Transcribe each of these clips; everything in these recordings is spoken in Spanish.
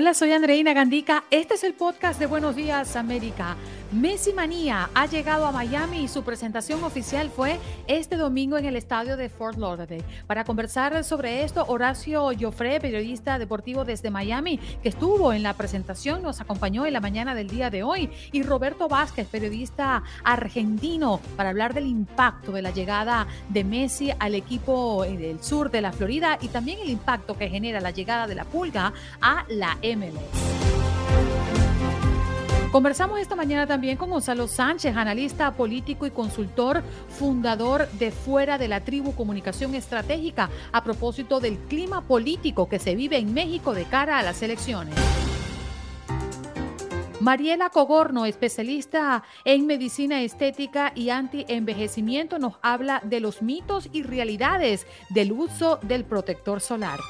Hola, soy Andreina Gandica. Este es el podcast de Buenos Días América. Messi Manía ha llegado a Miami y su presentación oficial fue este domingo en el estadio de Fort Lauderdale. Para conversar sobre esto, Horacio Joffre, periodista deportivo desde Miami, que estuvo en la presentación, nos acompañó en la mañana del día de hoy, y Roberto Vázquez, periodista argentino, para hablar del impacto de la llegada de Messi al equipo eh, del sur de la Florida y también el impacto que genera la llegada de la Pulga a la Conversamos esta mañana también con Gonzalo Sánchez, analista político y consultor, fundador de Fuera de la Tribu Comunicación Estratégica, a propósito del clima político que se vive en México de cara a las elecciones. Mariela Cogorno, especialista en medicina estética y anti-envejecimiento, nos habla de los mitos y realidades del uso del protector solar.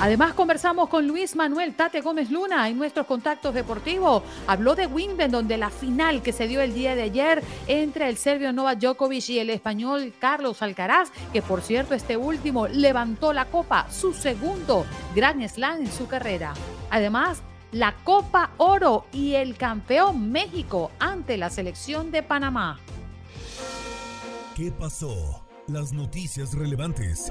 Además, conversamos con Luis Manuel Tate Gómez Luna en nuestros contactos deportivos. Habló de Wimbledon, de la final que se dio el día de ayer entre el serbio Novak Djokovic y el español Carlos Alcaraz, que por cierto este último levantó la copa, su segundo Grand Slam en su carrera. Además, la Copa Oro y el campeón México ante la selección de Panamá. ¿Qué pasó? Las noticias relevantes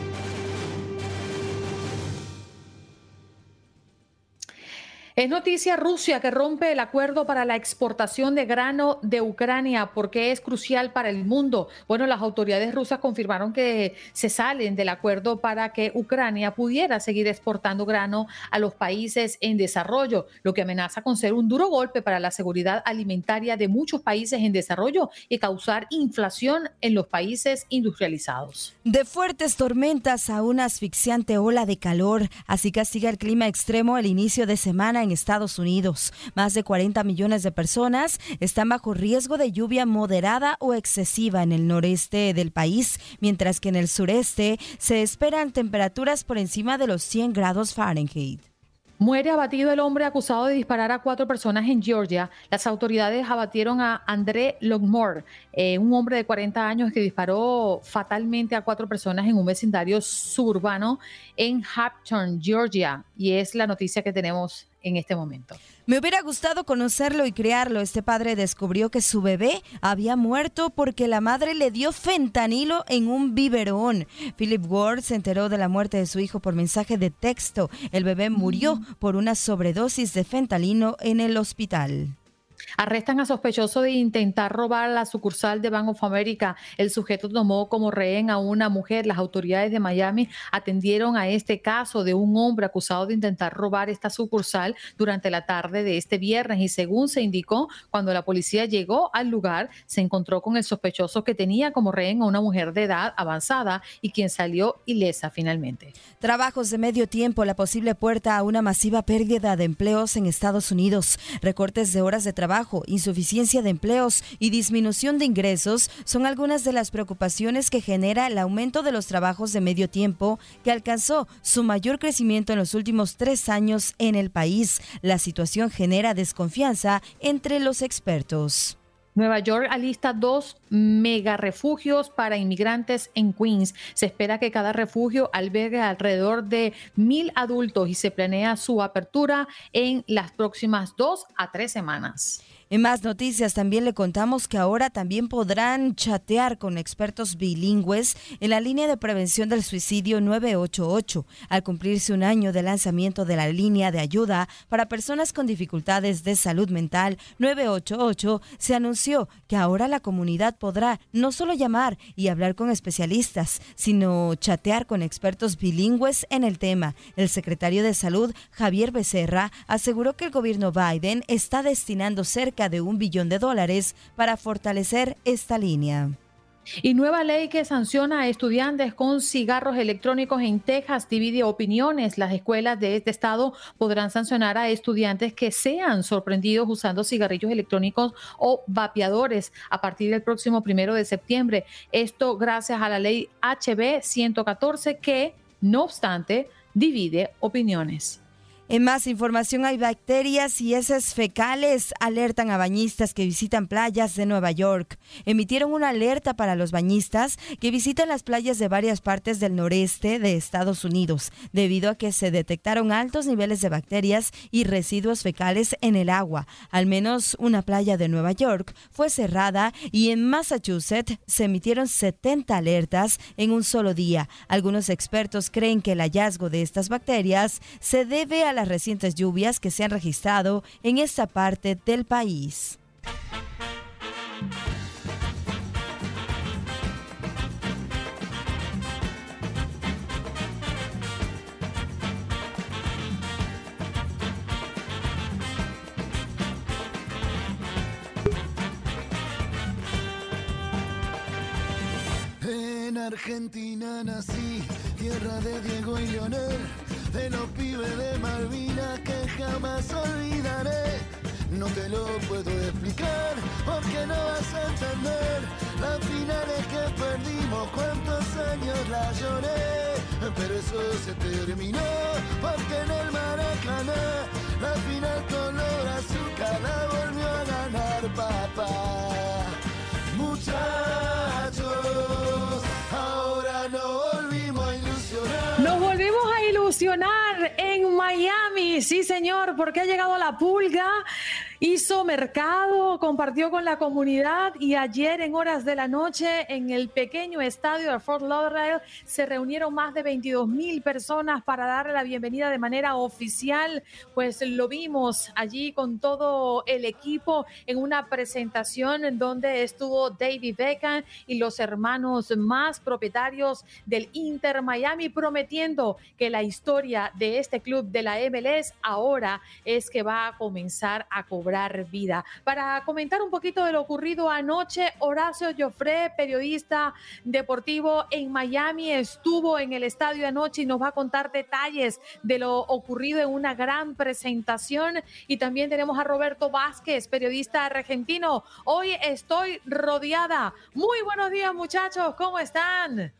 Es noticia Rusia que rompe el acuerdo para la exportación de grano de Ucrania porque es crucial para el mundo. Bueno, las autoridades rusas confirmaron que se salen del acuerdo para que Ucrania pudiera seguir exportando grano a los países en desarrollo, lo que amenaza con ser un duro golpe para la seguridad alimentaria de muchos países en desarrollo y causar inflación en los países industrializados. De fuertes tormentas a una asfixiante ola de calor, así castiga el clima extremo el inicio de semana en Estados Unidos. Más de 40 millones de personas están bajo riesgo de lluvia moderada o excesiva en el noreste del país, mientras que en el sureste se esperan temperaturas por encima de los 100 grados Fahrenheit. Muere abatido el hombre acusado de disparar a cuatro personas en Georgia. Las autoridades abatieron a André Longmore, eh, un hombre de 40 años que disparó fatalmente a cuatro personas en un vecindario suburbano en Hampton, Georgia. Y es la noticia que tenemos en este momento. Me hubiera gustado conocerlo y criarlo. Este padre descubrió que su bebé había muerto porque la madre le dio fentanilo en un biberón. Philip Ward se enteró de la muerte de su hijo por mensaje de texto. El bebé murió mm. por una sobredosis de fentanilo en el hospital. Arrestan a sospechoso de intentar robar la sucursal de Bank of America. El sujeto tomó como rehén a una mujer. Las autoridades de Miami atendieron a este caso de un hombre acusado de intentar robar esta sucursal durante la tarde de este viernes y según se indicó, cuando la policía llegó al lugar, se encontró con el sospechoso que tenía como rehén a una mujer de edad avanzada y quien salió ilesa finalmente. Trabajos de medio tiempo, la posible puerta a una masiva pérdida de empleos en Estados Unidos, recortes de horas de trabajo insuficiencia de empleos y disminución de ingresos son algunas de las preocupaciones que genera el aumento de los trabajos de medio tiempo que alcanzó su mayor crecimiento en los últimos tres años en el país. La situación genera desconfianza entre los expertos. Nueva York alista dos mega refugios para inmigrantes en Queens. Se espera que cada refugio albergue alrededor de mil adultos y se planea su apertura en las próximas dos a tres semanas. En más noticias también le contamos que ahora también podrán chatear con expertos bilingües en la línea de prevención del suicidio 988 al cumplirse un año de lanzamiento de la línea de ayuda para personas con dificultades de salud mental 988 se anunció que ahora la comunidad podrá no solo llamar y hablar con especialistas, sino chatear con expertos bilingües en el tema. El secretario de Salud, Javier Becerra, aseguró que el gobierno Biden está destinando cerca de un billón de dólares para fortalecer esta línea. Y nueva ley que sanciona a estudiantes con cigarros electrónicos en Texas divide opiniones. Las escuelas de este estado podrán sancionar a estudiantes que sean sorprendidos usando cigarrillos electrónicos o vapeadores a partir del próximo primero de septiembre. Esto gracias a la ley HB 114 que, no obstante, divide opiniones. En más información, hay bacterias y heces fecales alertan a bañistas que visitan playas de Nueva York. Emitieron una alerta para los bañistas que visitan las playas de varias partes del noreste de Estados Unidos, debido a que se detectaron altos niveles de bacterias y residuos fecales en el agua. Al menos una playa de Nueva York fue cerrada y en Massachusetts se emitieron 70 alertas en un solo día. Algunos expertos creen que el hallazgo de estas bacterias se debe a la recientes lluvias que se han registrado en esta parte del país. En Argentina nací, tierra de Diego y Leonel de los pibes de Malvinas que jamás olvidaré. No te lo puedo explicar porque no vas a entender las finales que perdimos, cuántos años la lloré. Pero eso se terminó porque en el Maracaná la final color azúcar la volvió a ganar papá. En Miami, sí señor, porque ha llegado la pulga hizo mercado, compartió con la comunidad y ayer en horas de la noche en el pequeño estadio de Fort Lauderdale se reunieron más de 22 mil personas para darle la bienvenida de manera oficial. Pues lo vimos allí con todo el equipo en una presentación en donde estuvo David Beckham y los hermanos más propietarios del Inter Miami prometiendo que la historia de este club de la MLS ahora es que va a comenzar a cobrar vida. Para comentar un poquito de lo ocurrido anoche, Horacio Joffre, periodista deportivo en Miami, estuvo en el estadio anoche y nos va a contar detalles de lo ocurrido en una gran presentación. Y también tenemos a Roberto Vázquez, periodista argentino. Hoy estoy rodeada. Muy buenos días muchachos, ¿cómo están?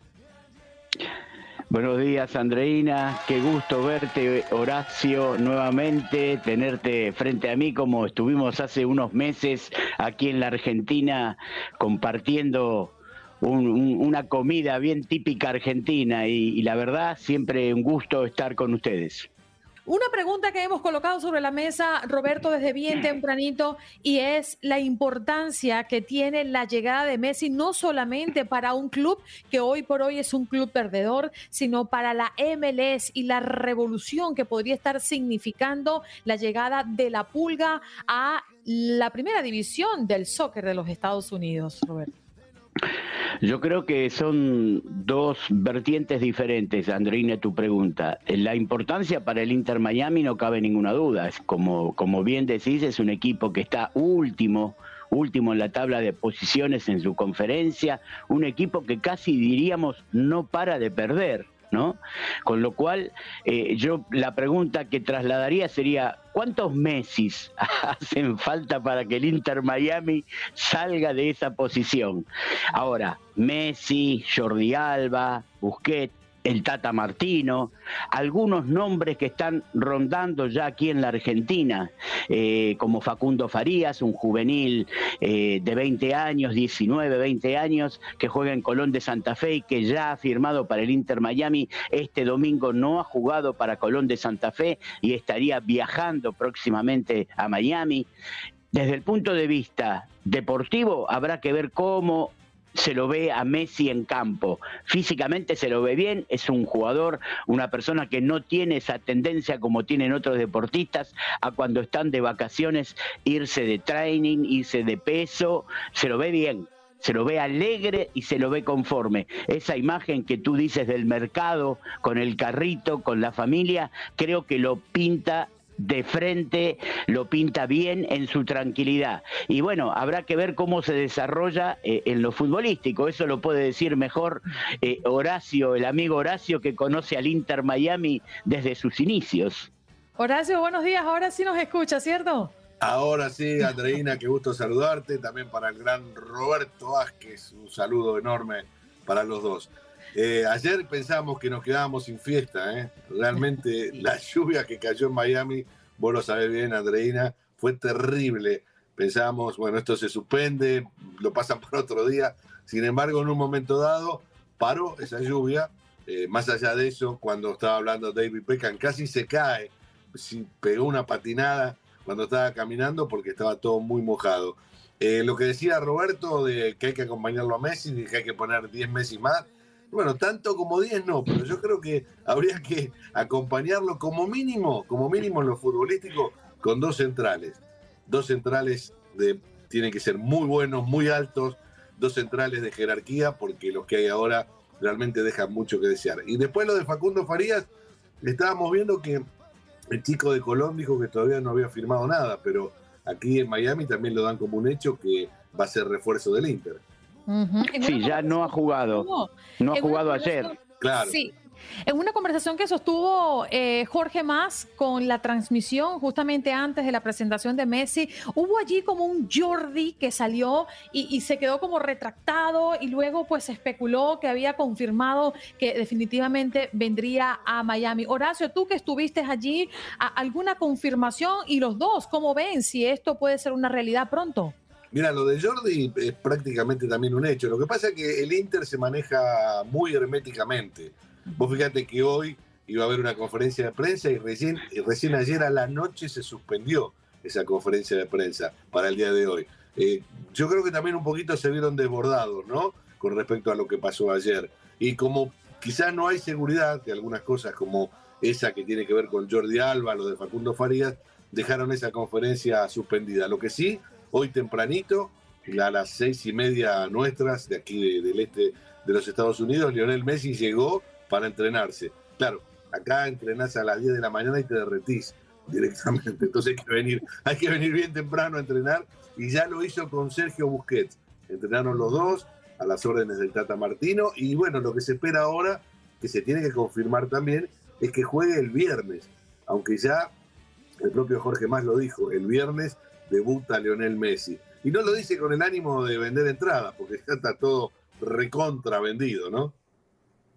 Buenos días, Andreina. Qué gusto verte, Horacio, nuevamente, tenerte frente a mí como estuvimos hace unos meses aquí en la Argentina compartiendo una comida bien típica argentina y la verdad, siempre un gusto estar con ustedes. Una pregunta que hemos colocado sobre la mesa, Roberto, desde bien tempranito, y es la importancia que tiene la llegada de Messi, no solamente para un club que hoy por hoy es un club perdedor, sino para la MLS y la revolución que podría estar significando la llegada de la pulga a la primera división del soccer de los Estados Unidos, Roberto. Yo creo que son dos vertientes diferentes, Andreina, tu pregunta. La importancia para el Inter Miami no cabe ninguna duda. Es como, como bien decís, es un equipo que está último, último en la tabla de posiciones en su conferencia, un equipo que casi diríamos no para de perder. ¿No? Con lo cual, eh, yo la pregunta que trasladaría sería, ¿cuántos Messi hacen falta para que el Inter Miami salga de esa posición? Ahora, Messi, Jordi Alba, Busquets, el Tata Martino, algunos nombres que están rondando ya aquí en la Argentina, eh, como Facundo Farías, un juvenil eh, de 20 años, 19, 20 años, que juega en Colón de Santa Fe y que ya ha firmado para el Inter Miami. Este domingo no ha jugado para Colón de Santa Fe y estaría viajando próximamente a Miami desde el punto de vista deportivo, habrá que ver cómo se lo ve a Messi en campo. Físicamente se lo ve bien, es un jugador, una persona que no tiene esa tendencia como tienen otros deportistas a cuando están de vacaciones irse de training, irse de peso, se lo ve bien. Se lo ve alegre y se lo ve conforme. Esa imagen que tú dices del mercado, con el carrito, con la familia, creo que lo pinta de frente, lo pinta bien en su tranquilidad. Y bueno, habrá que ver cómo se desarrolla eh, en lo futbolístico. Eso lo puede decir mejor eh, Horacio, el amigo Horacio que conoce al Inter Miami desde sus inicios. Horacio, buenos días. Ahora sí nos escucha, ¿cierto? Ahora sí, Andreina, qué gusto saludarte. También para el gran Roberto Vázquez, un saludo enorme para los dos. Eh, ayer pensamos que nos quedábamos sin fiesta, ¿eh? Realmente la lluvia que cayó en Miami, vos lo sabés bien, Andreina, fue terrible. Pensábamos, bueno, esto se suspende, lo pasan por otro día. Sin embargo, en un momento dado, paró esa lluvia. Eh, más allá de eso, cuando estaba hablando David Beckham, casi se cae, pegó una patinada cuando estaba caminando porque estaba todo muy mojado. lo que decía Roberto de que hay que acompañarlo a Messi, de que hay que poner 10 Messi más, bueno, tanto como 10 no, pero yo creo que habría que acompañarlo como mínimo, como mínimo en lo futbolístico, con dos centrales. Dos centrales de, tienen que ser muy buenos, muy altos, dos centrales de jerarquía, porque los que hay ahora realmente dejan mucho que desear. Y después lo de Facundo Farías, estábamos viendo que el chico de Colón dijo que todavía no había firmado nada, pero aquí en Miami también lo dan como un hecho que va a ser refuerzo del Inter. Sí, ya no ha jugado. No ha jugado ayer. Claro. Sí. En una conversación que sostuvo eh, Jorge Más con la transmisión justamente antes de la presentación de Messi, hubo allí como un Jordi que salió y, se quedó como retractado y luego pues especuló que había confirmado que definitivamente vendría a Miami. Horacio, tú que estuviste allí, ¿alguna confirmación? Y los dos, ¿cómo ven si esto puede ser una realidad pronto? Mira, lo de Jordi es prácticamente también un hecho. Lo que pasa es que el Inter se maneja muy herméticamente. Vos fíjate que hoy iba a haber una conferencia de prensa y recién, recién ayer a la noche se suspendió esa conferencia de prensa para el día de hoy. Eh, yo creo que también un poquito se vieron desbordados, ¿no? Con respecto a lo que pasó ayer. Y como quizás no hay seguridad de algunas cosas como esa que tiene que ver con Jordi Alba, lo de Facundo Farías, dejaron esa conferencia suspendida. Lo que sí hoy tempranito, a las seis y media nuestras, de aquí del este de los Estados Unidos, Lionel Messi llegó para entrenarse. Claro, acá entrenás a las 10 de la mañana y te derretís directamente. Entonces hay que venir, hay que venir bien temprano a entrenar y ya lo hizo con Sergio Busquets. Entrenaron los dos a las órdenes del Tata Martino y bueno, lo que se espera ahora, que se tiene que confirmar también, es que juegue el viernes, aunque ya el propio Jorge Más lo dijo, el viernes debuta Lionel Messi. Y no lo dice con el ánimo de vender entradas, porque ya está todo recontra vendido, ¿no?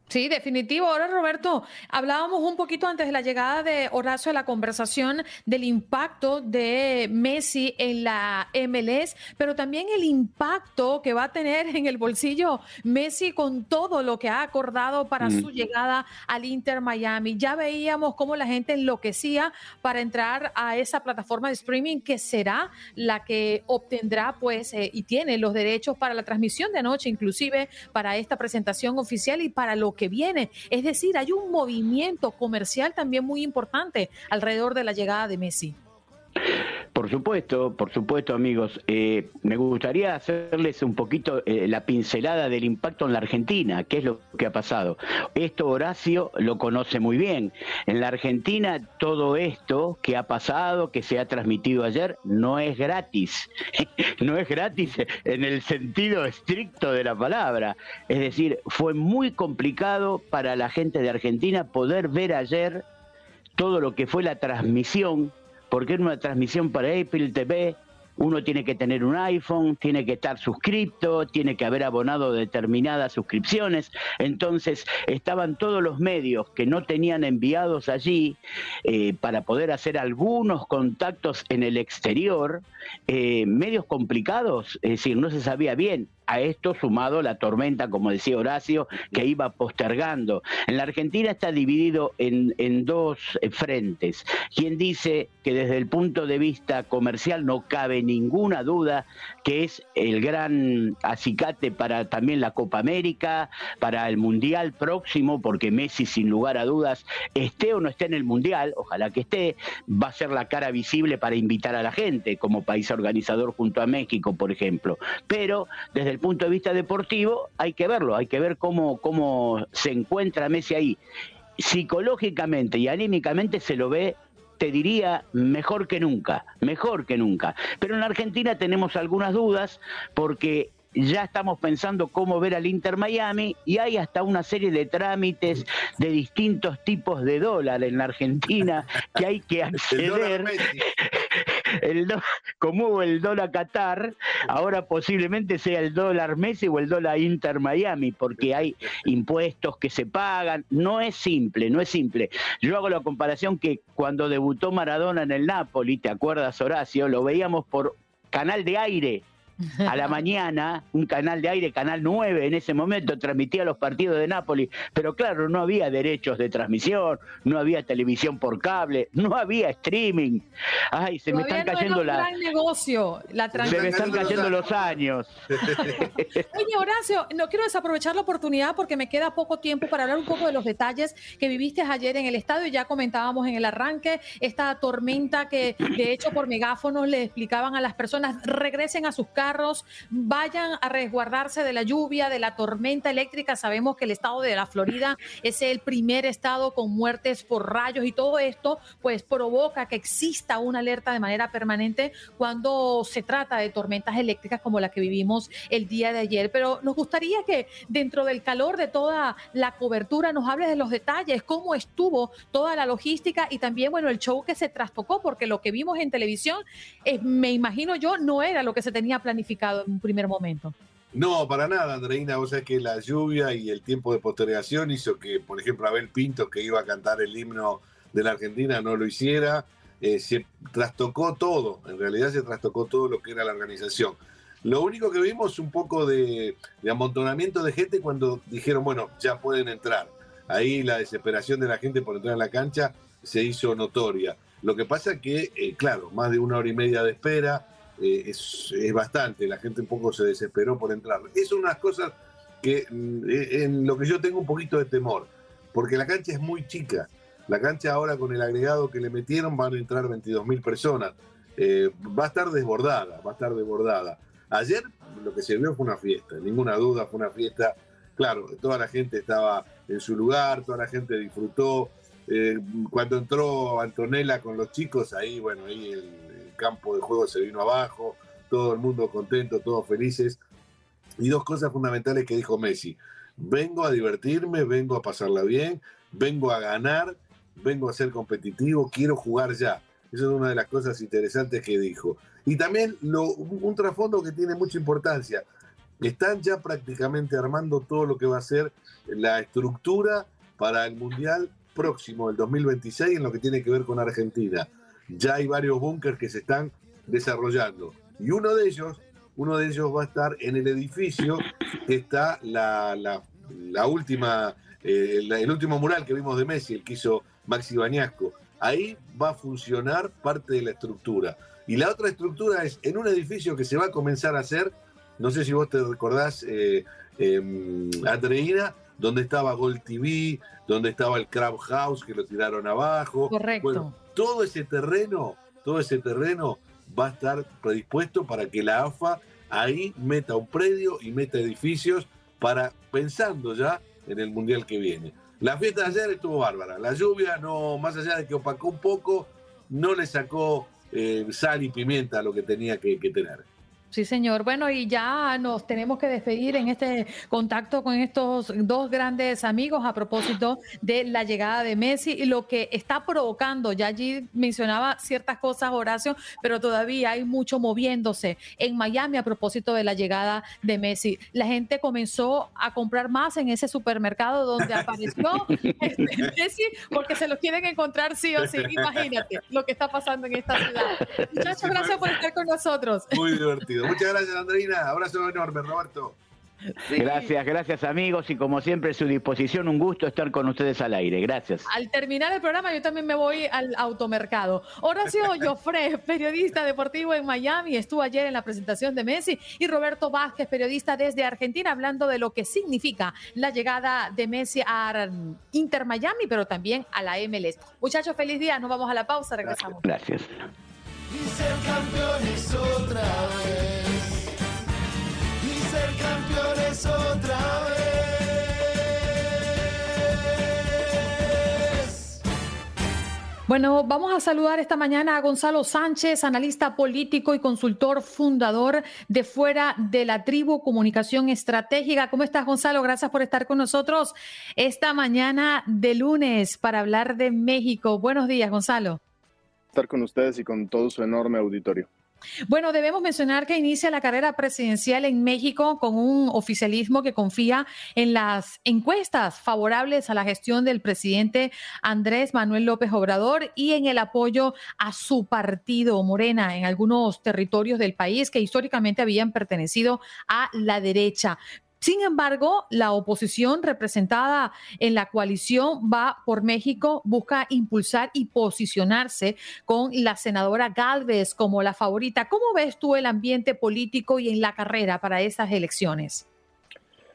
Sí, definitivo. Ahora, Roberto, hablábamos un poquito antes de la llegada de Horacio a la conversación del impacto de Messi en la MLS, pero también el impacto que va a tener en el bolsillo Messi con todo lo que ha acordado para su llegada al Inter Miami. Ya veíamos cómo la gente enloquecía para entrar a esa plataforma de streaming que será la que obtendrá, pues, eh, y tiene los derechos para la transmisión de anoche, inclusive para esta presentación oficial y para lo que viene. Es decir, hay un movimiento comercial también muy importante alrededor de la llegada de Messi. Por supuesto, por supuesto, amigos. Eh, me gustaría hacerles un poquito eh, la pincelada del impacto en la Argentina, qué es lo que ha pasado. Esto Horacio lo conoce muy bien. En la Argentina todo esto que ha pasado, que se ha transmitido ayer, no es gratis. no es gratis en el sentido estricto de la palabra. Es decir, fue muy complicado para la gente de Argentina poder ver ayer todo lo que fue la transmisión porque en una transmisión para Apple TV uno tiene que tener un iPhone, tiene que estar suscripto, tiene que haber abonado determinadas suscripciones. Entonces estaban todos los medios que no tenían enviados allí eh, para poder hacer algunos contactos en el exterior, eh, medios complicados, es decir, no se sabía bien a esto sumado la tormenta, como decía Horacio, que iba postergando. En la Argentina está dividido en, en dos frentes. Quien dice que desde el punto de vista comercial no cabe ninguna duda que es el gran acicate para también la Copa América, para el Mundial próximo, porque Messi sin lugar a dudas, esté o no esté en el Mundial, ojalá que esté, va a ser la cara visible para invitar a la gente como país organizador junto a México, por ejemplo. Pero desde el punto de vista deportivo hay que verlo, hay que ver cómo, cómo se encuentra Messi ahí. Psicológicamente y anímicamente se lo ve te diría mejor que nunca, mejor que nunca. Pero en la Argentina tenemos algunas dudas porque ya estamos pensando cómo ver al Inter Miami y hay hasta una serie de trámites de distintos tipos de dólar en la Argentina que hay que acceder. El como hubo el dólar Qatar, ahora posiblemente sea el dólar Messi o el dólar Inter Miami, porque hay impuestos que se pagan. No es simple, no es simple. Yo hago la comparación que cuando debutó Maradona en el Napoli, ¿te acuerdas, Horacio? Lo veíamos por canal de aire a la mañana, un canal de aire, Canal 9 en ese momento, transmitía los partidos de Nápoles, pero claro, no había derechos de transmisión, no había televisión por cable, no había streaming. Ay, se me están cayendo las... negocio, la se me están cayendo los años. Oye, Horacio, no quiero desaprovechar la oportunidad porque me queda poco tiempo para hablar un poco de los detalles que viviste ayer en el estadio. Ya comentábamos en el arranque esta tormenta que de hecho por megáfonos le explicaban a las personas regresen a sus casas vayan a resguardarse de la lluvia, de la tormenta eléctrica. Sabemos que el estado de la Florida es el primer estado con muertes por rayos y todo esto pues provoca que exista una alerta de manera permanente cuando se trata de tormentas eléctricas como la que vivimos el día de ayer. Pero nos gustaría que dentro del calor de toda la cobertura nos hables de los detalles, cómo estuvo toda la logística y también, bueno, el show que se trastocó, porque lo que vimos en televisión, eh, me imagino yo, no era lo que se tenía planeado planificado en un primer momento. No, para nada, Andreina. O sea que la lluvia y el tiempo de postergación hizo que, por ejemplo, Abel Pinto, que iba a cantar el himno de la Argentina, no lo hiciera. Eh, se trastocó todo, en realidad se trastocó todo lo que era la organización. Lo único que vimos un poco de, amontonamiento de gente cuando dijeron, bueno, ya pueden entrar. Ahí la desesperación de la gente por entrar a la cancha se hizo notoria. Lo que pasa que, eh, claro, más de una hora y media de espera, eh, es, bastante, la gente un poco se desesperó por entrar. Es unas cosas que mm, eh, en lo que yo tengo un poquito de temor, porque la cancha es muy chica. La cancha ahora con el agregado que le metieron van a entrar 22 mil personas. Eh, va a estar desbordada, va a estar desbordada. Ayer lo que se vio fue una fiesta, ninguna duda, fue una fiesta. Claro, toda la gente estaba en su lugar, toda la gente disfrutó. cuando entró Antonella con los chicos, ahí, bueno, ahí el, campo de juego se vino abajo, todo el mundo contento, todos felices. Y dos cosas fundamentales que dijo Messi. Vengo a divertirme, vengo a pasarla bien, vengo a ganar, vengo a ser competitivo, quiero jugar ya. Esa es una de las cosas interesantes que dijo. Y también un trasfondo que tiene mucha importancia. Están ya prácticamente armando todo lo que va a ser la estructura para el Mundial próximo, el 2026, en lo que tiene que ver con Argentina ya hay varios búnkers que se están desarrollando. Y uno de ellos, uno de ellos va a estar en el edificio que está la, la, última, eh, el último mural que vimos de Messi, el que hizo Maxi Bañasco. Ahí va a funcionar parte de la estructura. Y la otra estructura es en un edificio que se va a comenzar a hacer, no sé si vos te recordás, eh, em, Andreina, donde estaba Gold TV, donde estaba el Crab House que lo tiraron abajo. Correcto todo ese terreno, todo ese terreno va a estar predispuesto para que la AFA ahí meta un predio y meta edificios para pensando ya en el mundial que viene. La fiesta de ayer estuvo bárbara. La lluvia, no, más allá de que opacó un poco, no le sacó eh, sal y pimienta a lo que tenía que tener. Sí, señor. Bueno, y ya nos tenemos que despedir en este contacto con estos dos grandes amigos a propósito de la llegada de Messi y lo que está provocando. Ya allí mencionaba ciertas cosas, Horacio, pero todavía hay mucho moviéndose en Miami a propósito de la llegada de Messi. La gente comenzó a comprar más en ese supermercado donde apareció este Messi porque se los quieren encontrar sí o sí. Imagínate lo que está pasando en esta ciudad. Muchachos, gracias por estar con nosotros. Muy divertido. Perfecto. Muchas gracias, Andreina. Abrazo enorme, Roberto. Gracias, gracias amigos y como siempre a su disposición, un gusto estar con ustedes al aire. Gracias. Al terminar el programa yo también me voy al automercado. Horacio Joffre, periodista deportivo en Miami, estuvo ayer en la presentación de Messi y Roberto Vázquez, periodista desde Argentina, hablando de lo que significa la llegada de Messi a Inter Miami, pero también a la MLS. Muchachos, feliz día, nos vamos a la pausa, regresamos. Gracias. Y ser campeones otra vez. Ser campeones otra vez. Bueno, vamos a saludar esta mañana a Gonzalo Sánchez, analista político y consultor fundador de Fuera de la Tribu Comunicación Estratégica. ¿Cómo estás, Gonzalo? Gracias por estar con nosotros esta mañana de lunes para hablar de México. Buenos días, Gonzalo. Estar con ustedes y con todo su enorme auditorio. Bueno, debemos mencionar que inicia la carrera presidencial en México con un oficialismo que confía en las encuestas favorables a la gestión del presidente Andrés Manuel López Obrador y en el apoyo a su partido Morena en algunos territorios del país que históricamente habían pertenecido a la derecha. Sin embargo, la oposición representada en la coalición Va por México busca impulsar y posicionarse con la senadora Galvez como la favorita. ¿Cómo ves tú el ambiente político y en la carrera para estas elecciones?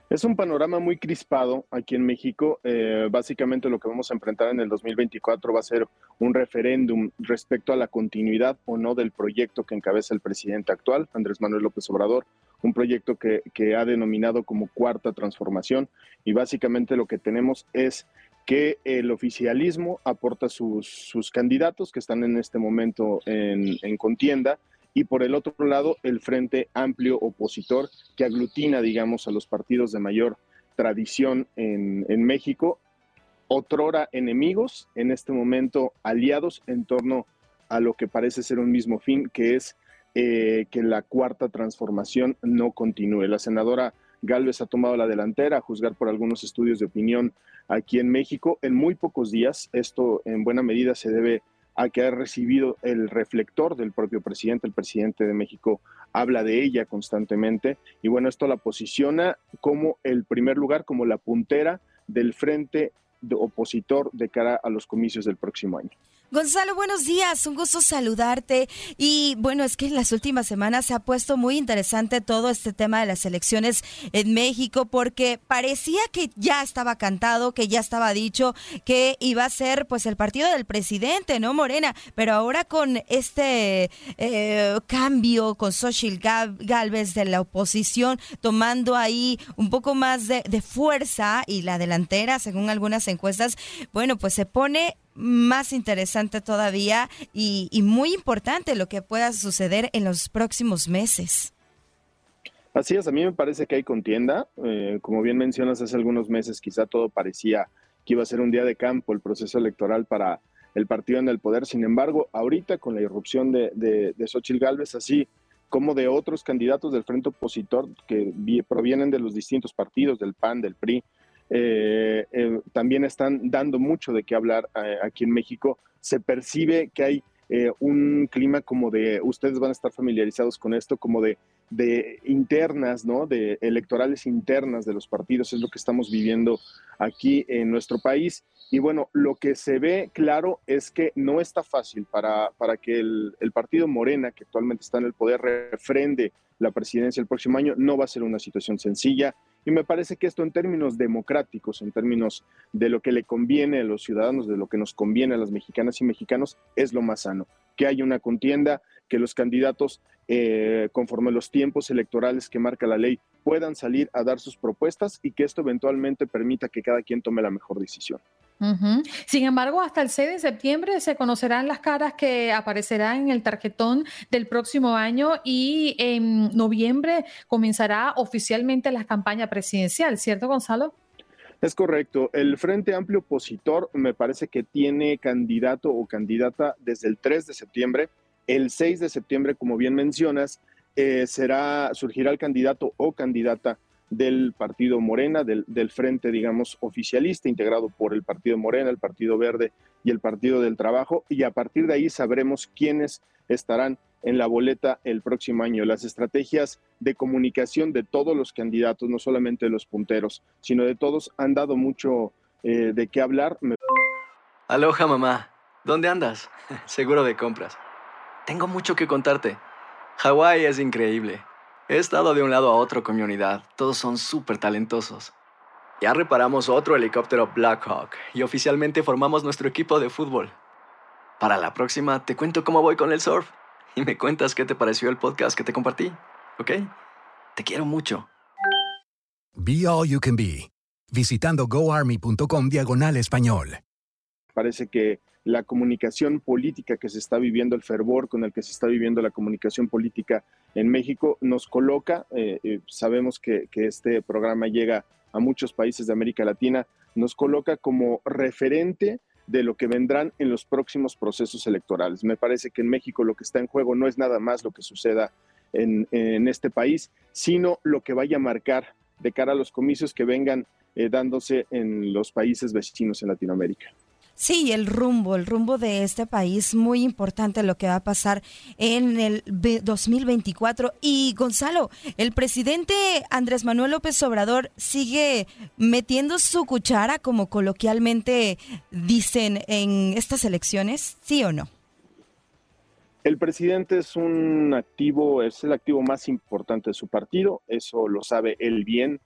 Es un panorama muy crispado aquí en México. Eh, básicamente lo que vamos a enfrentar en el 2024 va a ser un referéndum respecto a la continuidad o no del proyecto que encabeza el presidente actual, Andrés Manuel López Obrador, un proyecto que, que ha denominado como cuarta transformación. Y básicamente lo que tenemos es que el oficialismo aporta sus, sus candidatos que están en este momento en, en contienda y por el otro lado el Frente Amplio Opositor que aglutina, digamos, a los partidos de mayor tradición en, en México, otrora enemigos, en este momento aliados en torno a lo que parece ser un mismo fin, que es eh, que la cuarta transformación no continúe. La senadora Galvez ha tomado la delantera, a juzgar por algunos estudios de opinión aquí en México. En muy pocos días, esto en buena medida se debe a que ha recibido el reflector del propio presidente. El presidente de México habla de ella constantemente y bueno, esto la posiciona como el primer lugar, como la puntera del frente de opositor de cara a los comicios del próximo año. Gonzalo, buenos días, un gusto saludarte. Y bueno, es que en las últimas semanas se ha puesto muy interesante todo este tema de las elecciones en México porque parecía que ya estaba cantado, que ya estaba dicho que iba a ser pues el partido del presidente, ¿no, Morena? Pero ahora con este eh, cambio con Social Galvez de la oposición tomando ahí un poco más de fuerza y la delantera, según algunas encuestas, bueno, pues se pone más interesante todavía y, muy importante lo que pueda suceder en los próximos meses. Así es, a mí me parece que hay contienda. Eh, como bien mencionas, hace algunos meses quizá todo parecía que iba a ser un día de campo el proceso electoral para el partido en el poder. Sin embargo, ahorita con la irrupción de, de, de Xochitl Gálvez, así como de otros candidatos del frente opositor que provienen de los distintos partidos, del PAN, del PRI, eh, eh, también están dando mucho de qué hablar eh, aquí en México. Se percibe que hay un clima como de, ustedes van a estar familiarizados con esto, como de, de internas, ¿no? De electorales internas de los partidos, es lo que estamos viviendo aquí en nuestro país. Y bueno, lo que se ve claro es que no está fácil para, para que el, el partido Morena, que actualmente está en el poder, refrende la presidencia el próximo año, no va a ser una situación sencilla. Y me parece que esto en términos democráticos, en términos de lo que le conviene a los ciudadanos, de lo que nos conviene a las mexicanas y mexicanos, es lo más sano. Que haya una contienda, que los candidatos, eh, conforme los tiempos electorales que marca la ley, puedan salir a dar sus propuestas y que esto eventualmente permita que cada quien tome la mejor decisión. Uh -huh. Sin embargo, hasta el 6 de septiembre se conocerán las caras que aparecerán en el tarjetón del próximo año y en noviembre comenzará oficialmente la campaña presidencial, ¿cierto, Gonzalo? Es correcto. El Frente Amplio Opositor me parece que tiene candidato o candidata desde el 3 de septiembre. El 6 de septiembre, como bien mencionas, eh, será, surgirá el candidato o candidata del partido Morena, del, del, frente, digamos, oficialista, integrado por el partido Morena, el partido Verde y el partido del Trabajo, y a partir de ahí sabremos quiénes estarán en la boleta el próximo año. Las estrategias de comunicación de todos los candidatos, no solamente de los punteros, sino de todos, han dado mucho eh, de qué hablar. Aloha mamá, ¿dónde andas? Seguro de compras. Tengo mucho que contarte. Hawái es increíble. He estado de un lado a otro con mi unidad. Todos son súper talentosos. Ya reparamos otro helicóptero Blackhawk y oficialmente formamos nuestro equipo de fútbol. Para la próxima te cuento cómo voy con el surf y me cuentas qué te pareció el podcast que te compartí, ¿ok? Te quiero mucho. Be All You Can Be, visitando goarmy.com diagonal español. Parece que la comunicación política que se está viviendo, el fervor con el que se está viviendo la comunicación política en México, nos coloca, eh, eh, sabemos que, este programa llega a muchos países de América Latina, nos coloca como referente de lo que vendrán en los próximos procesos electorales. Me parece que en México lo que está en juego no es nada más lo que suceda en, este país, sino lo que vaya a marcar de cara a los comicios que vengan eh, dándose en los países vecinos en Latinoamérica. Sí, el rumbo, el rumbo de este país, muy importante lo que va a pasar en el 2024. Y Gonzalo, el presidente Andrés Manuel López Obrador sigue metiendo su cuchara, como coloquialmente dicen en estas elecciones, ¿sí o no? El presidente es un activo, es el activo más importante de su partido, eso lo sabe él bien,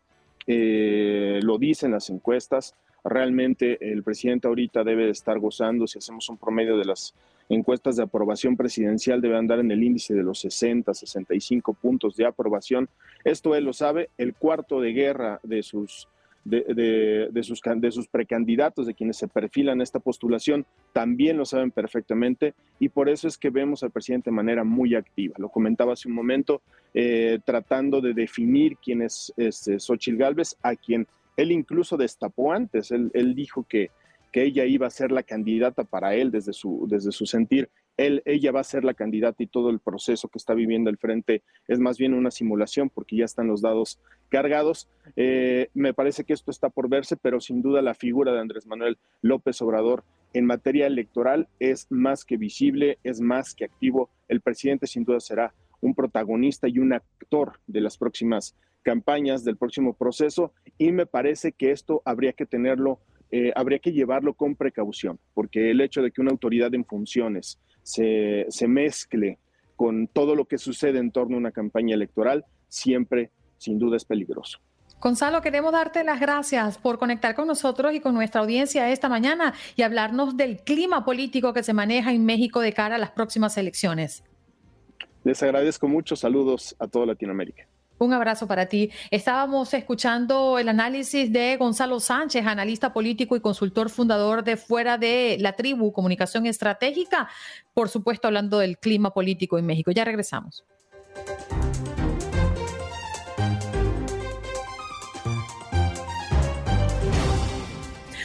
eh, lo dicen las encuestas realmente el presidente ahorita debe estar gozando, si hacemos un promedio de las encuestas de aprobación presidencial, debe andar en el índice de los 60, 65 puntos de aprobación. Esto él lo sabe, el cuarto de guerra de sus, de, sus, de sus precandidatos, de quienes se perfilan esta postulación, también lo saben perfectamente y por eso es que vemos al presidente de manera muy activa. Lo comentaba hace un momento, eh, tratando de definir quién es este, Xochitl Gálvez, a quien él incluso destapó antes, él, dijo que, que, ella iba a ser la candidata para él desde su, desde su sentir. Él, ella va a ser la candidata y todo el proceso que está viviendo el frente es más bien una simulación porque ya están los dados cargados. Eh, me parece que esto está por verse, pero sin duda la figura de Andrés Manuel López Obrador en materia electoral es más que visible, es más que activo. El presidente sin duda será un protagonista y un actor de las próximas campañas del próximo proceso y me parece que esto habría que tenerlo, eh, habría que llevarlo con precaución, porque el hecho de que una autoridad en funciones se, se mezcle con todo lo que sucede en torno a una campaña electoral, siempre, sin duda, es peligroso. Gonzalo, queremos darte las gracias por conectar con nosotros y con nuestra audiencia esta mañana y hablarnos del clima político que se maneja en México de cara a las próximas elecciones. Les agradezco mucho. Saludos a toda Latinoamérica. Un abrazo para ti. Estábamos escuchando el análisis de Gonzalo Sánchez, analista político y consultor fundador de Fuera de la Tribu, Comunicación Estratégica, por supuesto hablando del clima político en México. Ya regresamos.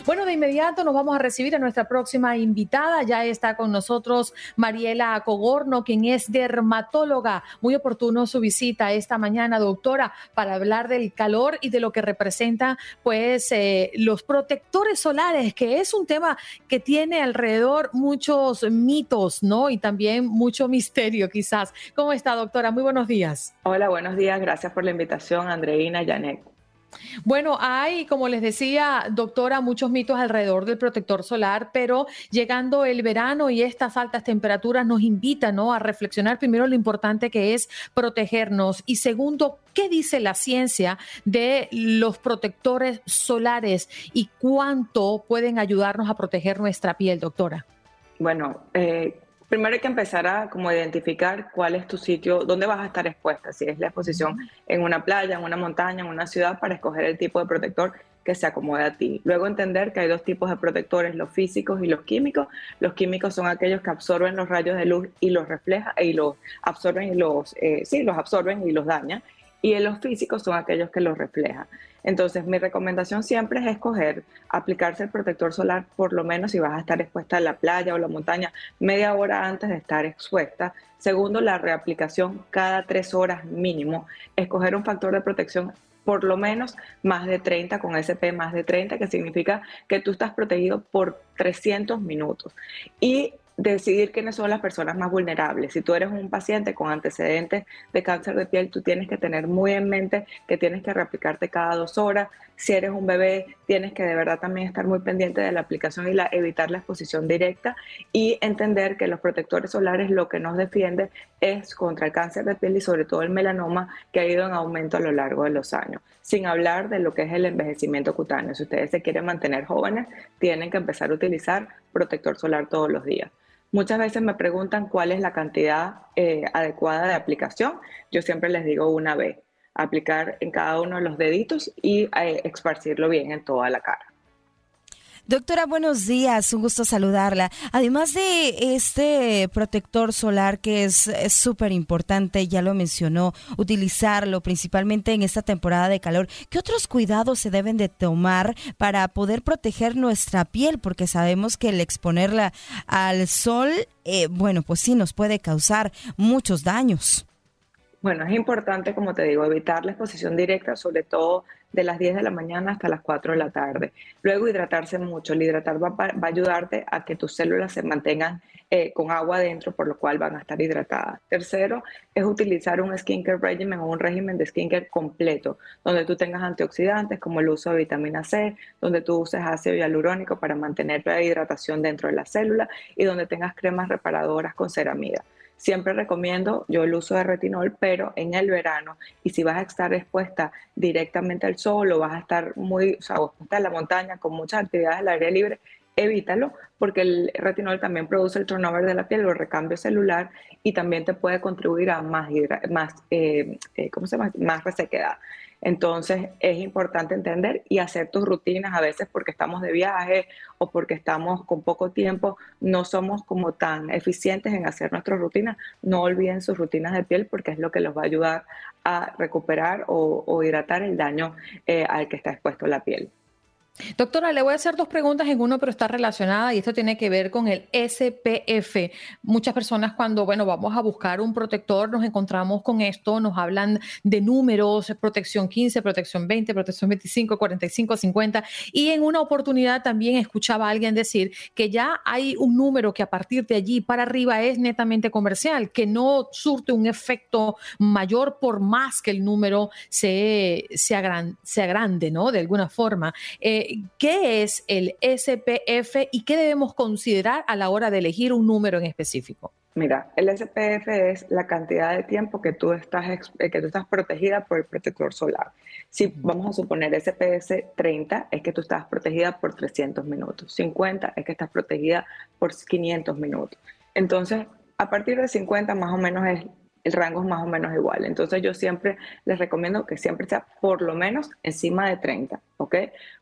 Bueno, de inmediato nos vamos a recibir a nuestra próxima invitada. Ya está con nosotros Mariela Cogorno, quien es dermatóloga. Muy oportuno su visita esta mañana, doctora, para hablar del calor y de lo que representa, pues, eh, los protectores solares, que es un tema que tiene alrededor muchos mitos, ¿no? Y también mucho misterio, quizás. ¿Cómo está, doctora? Muy buenos días. Hola, buenos días. Gracias por la invitación, Andreina, Janet. Bueno, hay, como les decía, doctora, muchos mitos alrededor del protector solar, pero llegando el verano y estas altas temperaturas nos invitan ¿no? a reflexionar primero lo importante que es protegernos y segundo, ¿qué dice la ciencia de los protectores solares y cuánto pueden ayudarnos a proteger nuestra piel, doctora? Bueno, eh, primero hay que empezar a como identificar cuál es tu sitio, dónde vas a estar expuesta, si es la exposición en una playa, en una montaña, en una ciudad, para escoger el tipo de protector que se acomode a ti. Luego entender que hay dos tipos de protectores, los físicos y los químicos. Los químicos son aquellos que absorben los rayos de luz y los reflejan y los absorben y los, eh, sí, los absorben y los dañan. Y los físicos son aquellos que los reflejan. Entonces, mi recomendación siempre es escoger aplicarse el protector solar, por lo menos si vas a estar expuesta a la playa o la montaña, media hora antes de estar expuesta. Segundo, la reaplicación cada tres horas mínimo. Escoger un factor de protección por lo menos más de 30 con SP más de 30, que significa que tú estás protegido por 300 minutos. Y decidir quiénes son las personas más vulnerables. Si tú eres un paciente con antecedentes de cáncer de piel, tú tienes que tener muy en mente que tienes que reaplicarte cada dos horas. Si eres un bebé, tienes que de verdad también estar muy pendiente de la aplicación y la, evitar la exposición directa y entender que los protectores solares lo que nos defiende es contra el cáncer de piel y sobre todo el melanoma que ha ido en aumento a lo largo de los años. Sin hablar de lo que es el envejecimiento cutáneo. Si ustedes se quieren mantener jóvenes, tienen que empezar a utilizar protector solar todos los días. Muchas veces me preguntan cuál es la cantidad eh, adecuada de aplicación. Yo siempre les digo una vez, aplicar en cada uno de los deditos y eh, esparcirlo bien en toda la cara. Doctora, buenos días, un gusto saludarla. Además de este protector solar que es súper importante, ya lo mencionó, utilizarlo principalmente en esta temporada de calor, ¿qué otros cuidados se deben de tomar para poder proteger nuestra piel? Porque sabemos que el exponerla al sol, eh, bueno, pues sí nos puede causar muchos daños. Bueno, es importante, como te digo, evitar la exposición directa, sobre todo de las 10 de la mañana hasta las 4 de la tarde. Luego hidratarse mucho. El hidratar va, va a ayudarte a que tus células se mantengan eh, con agua dentro, por lo cual van a estar hidratadas. Tercero, es utilizar un skincare regimen o un régimen de skincare completo, donde tú tengas antioxidantes como el uso de vitamina C, donde tú uses ácido hialurónico para mantener la hidratación dentro de la célula y donde tengas cremas reparadoras con ceramida. Siempre recomiendo yo el uso de retinol, pero en el verano. Y si vas a estar expuesta directamente al sol o vas a estar muy, o sea, expuesta en la montaña con muchas actividades al aire libre, evítalo porque el retinol también produce el turnover de la piel o recambio celular y también te puede contribuir a más, más, eh, eh, ¿cómo se llama? más resequedad. Entonces es importante entender y hacer tus rutinas a veces porque estamos de viaje o porque estamos con poco tiempo, no somos como tan eficientes en hacer nuestras rutinas. No olviden sus rutinas de piel porque es lo que los va a ayudar a recuperar o, hidratar el daño eh, al que está expuesto la piel. Doctora, le voy a hacer dos preguntas en uno, pero está relacionada y esto tiene que ver con el SPF. Muchas personas cuando, bueno, vamos a buscar un protector, nos encontramos con esto, nos hablan de números, protección 15, protección 20, protección 25, 45, 50. Y en una oportunidad también escuchaba a alguien decir que ya hay un número que a partir de allí para arriba es netamente comercial, que no surte un efecto mayor por más que el número se, grande, ¿no? De alguna forma. Eh, ¿qué es el SPF y qué debemos considerar a la hora de elegir un número en específico? Mira, el SPF es la cantidad de tiempo que tú estás, eh, que tú estás protegida por el protector solar. Si vamos a suponer SPF 30, es que tú estás protegida por 300 minutos. 50 es que estás protegida por 500 minutos. Entonces, a partir de 50 más o menos es el rango es más o menos igual. Entonces yo siempre les recomiendo que siempre sea por lo menos encima de 30, ¿ok?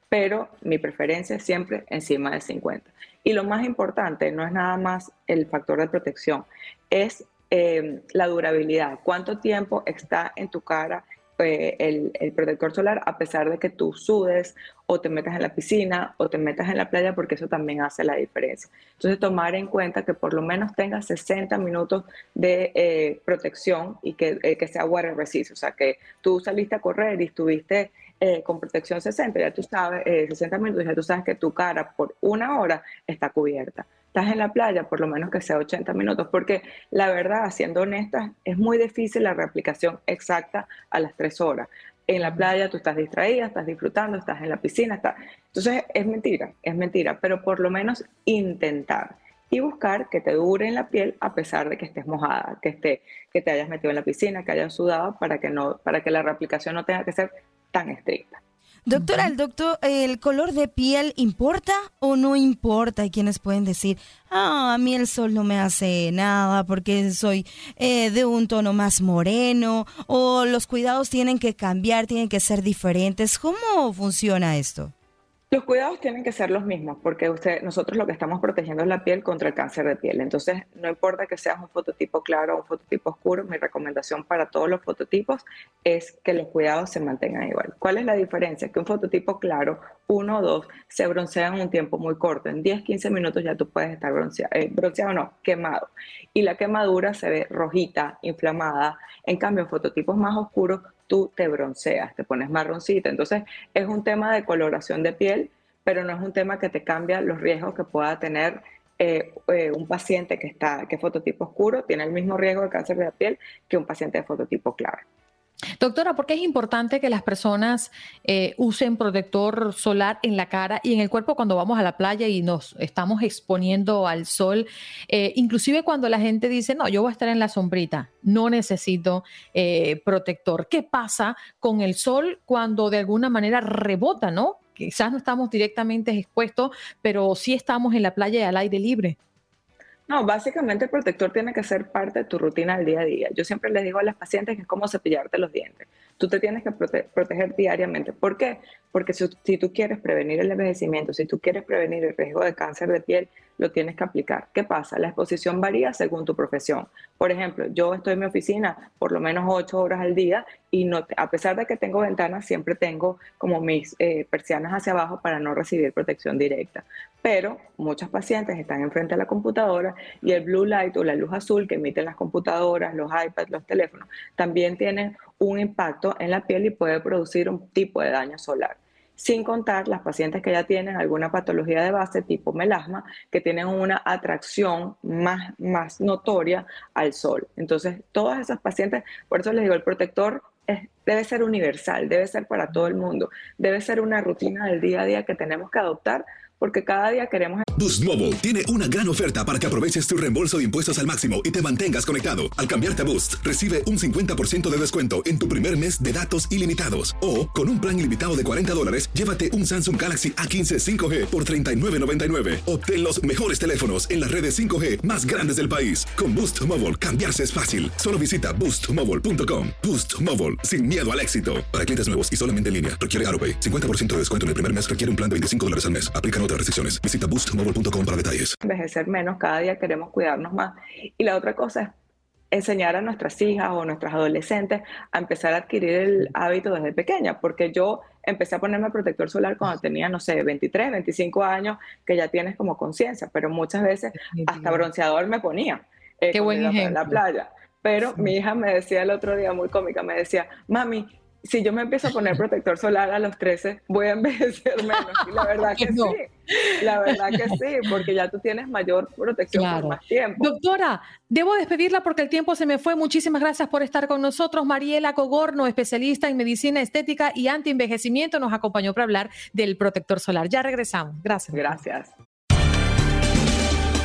Pero mi preferencia es siempre encima de 50. Y lo más importante no es nada más el factor de protección, es eh, la durabilidad. ¿Cuánto tiempo está en tu cara eh, el, protector solar a pesar de que tú sudes o te metas en la piscina o te metas en la playa porque eso también hace la diferencia. Entonces tomar en cuenta que por lo menos tengas 60 minutos de eh, protección y que, eh, que sea water resist, o sea que tú saliste a correr y estuviste con protección 60, ya tú sabes, 60 minutos, ya tú sabes que tu cara por una hora está cubierta estás en la playa, por lo menos que sea 80 minutos, porque la verdad, siendo honesta, es muy difícil la reaplicación exacta a las 3 horas. En la playa tú estás distraída, estás disfrutando, estás en la piscina, está... entonces es mentira, es mentira, pero por lo menos intentar y buscar que te dure en la piel a pesar de que estés mojada, que esté, que te hayas metido en la piscina, que hayas sudado, para que no, para que la reaplicación no tenga que ser tan estricta. Doctora, el doctor, ¿el color de piel importa o no importa? Hay quienes pueden decir, ah, a mí el sol no me hace nada porque soy eh, de un tono más moreno o los cuidados tienen que cambiar, tienen que ser diferentes. ¿Cómo funciona esto? Los cuidados tienen que ser los mismos porque usted, nosotros lo que estamos protegiendo es la piel contra el cáncer de piel. Entonces, no importa que seas un fototipo claro o un fototipo oscuro, mi recomendación para todos los fototipos es que los cuidados se mantengan igual. ¿Cuál es la diferencia? Que un fototipo claro, uno o dos, se broncea en un tiempo muy corto. En 10, 15 minutos ya tú puedes estar bronceado, eh, bronceado no, quemado. Y la quemadura se ve rojita, inflamada. En cambio, en fototipos más oscuros, tú te bronceas, te pones marroncita. Entonces es un tema de coloración de piel, pero no es un tema que te cambia los riesgos que pueda tener eh, eh, un paciente que está que fototipo oscuro tiene el mismo riesgo de cáncer de la piel que un paciente de fototipo claro. Doctora, ¿por qué es importante que las personas eh, usen protector solar en la cara y en el cuerpo cuando vamos a la playa y nos estamos exponiendo al sol? inclusive cuando la gente dice, no, yo voy a estar en la sombrita, no necesito protector. ¿Qué pasa con el sol cuando de alguna manera rebota, no? Quizás no estamos directamente expuestos, pero sí estamos en la playa y al aire libre. No, básicamente el protector tiene que ser parte de tu rutina del día a día. Yo siempre les digo a las pacientes que es como cepillarte los dientes. Tú te tienes que proteger diariamente. ¿Por qué? Porque si, tú quieres prevenir el envejecimiento, si tú quieres prevenir el riesgo de cáncer de piel, lo tienes que aplicar. ¿Qué pasa? La exposición varía según tu profesión. Por ejemplo, yo estoy en mi oficina por lo menos ocho horas al día y no, a pesar de que tengo ventanas, siempre tengo como mis eh, persianas hacia abajo para no recibir protección directa. Pero muchos pacientes están enfrente de la computadora y el blue light o la luz azul que emiten las computadoras, los iPads, los teléfonos, también tienen un impacto en la piel y puede producir un tipo de daño solar sin contar las pacientes que ya tienen alguna patología de base tipo melasma, que tienen una atracción más, más notoria al sol. Entonces, todas esas pacientes, por eso les digo, el protector debe ser universal, debe ser para todo el mundo, debe ser una rutina del día a día que tenemos que adoptar porque cada día queremos... Boost Mobile tiene una gran oferta para que aproveches tu reembolso de impuestos al máximo y te mantengas conectado. Al cambiarte a Boost, recibe un 50% de descuento en tu primer mes de datos ilimitados. O, con un plan ilimitado de 40 dólares, llévate un Samsung Galaxy A15 5G por $39.99. Obtén los mejores teléfonos en las redes 5G más grandes del país. Con Boost Mobile, cambiarse es fácil. Solo visita boostmobile.com. Boost Mobile, sin miedo al éxito. Para clientes nuevos y solamente en línea, requiere AroPay. 50% de descuento en el primer mes requiere un plan de 25 dólares al mes. Aplican otras restricciones. Visita boostmobile.com para detalles. Envejecer menos, cada día queremos cuidarnos más. Y la otra cosa es enseñar a nuestras hijas o nuestras adolescentes a empezar a adquirir el hábito desde pequeña, porque yo empecé a ponerme protector solar cuando tenía, no sé, 23, 25 años, que ya tienes como conciencia, pero muchas veces hasta bronceador me ponía. Eh, Qué buen ejemplo. En la playa. Pero mi hija me decía el otro día, muy cómica, me decía, mami, si yo me empiezo a poner protector solar a los 13, voy a envejecer menos. Y la verdad que sí. La verdad que sí, porque ya tú tienes mayor protección por más tiempo. Doctora, debo despedirla porque el tiempo se me fue. Muchísimas gracias por estar con nosotros. Mariela Cogorno, especialista en medicina estética y antienvejecimiento, nos acompañó para hablar del protector solar. Ya regresamos. Gracias. Gracias.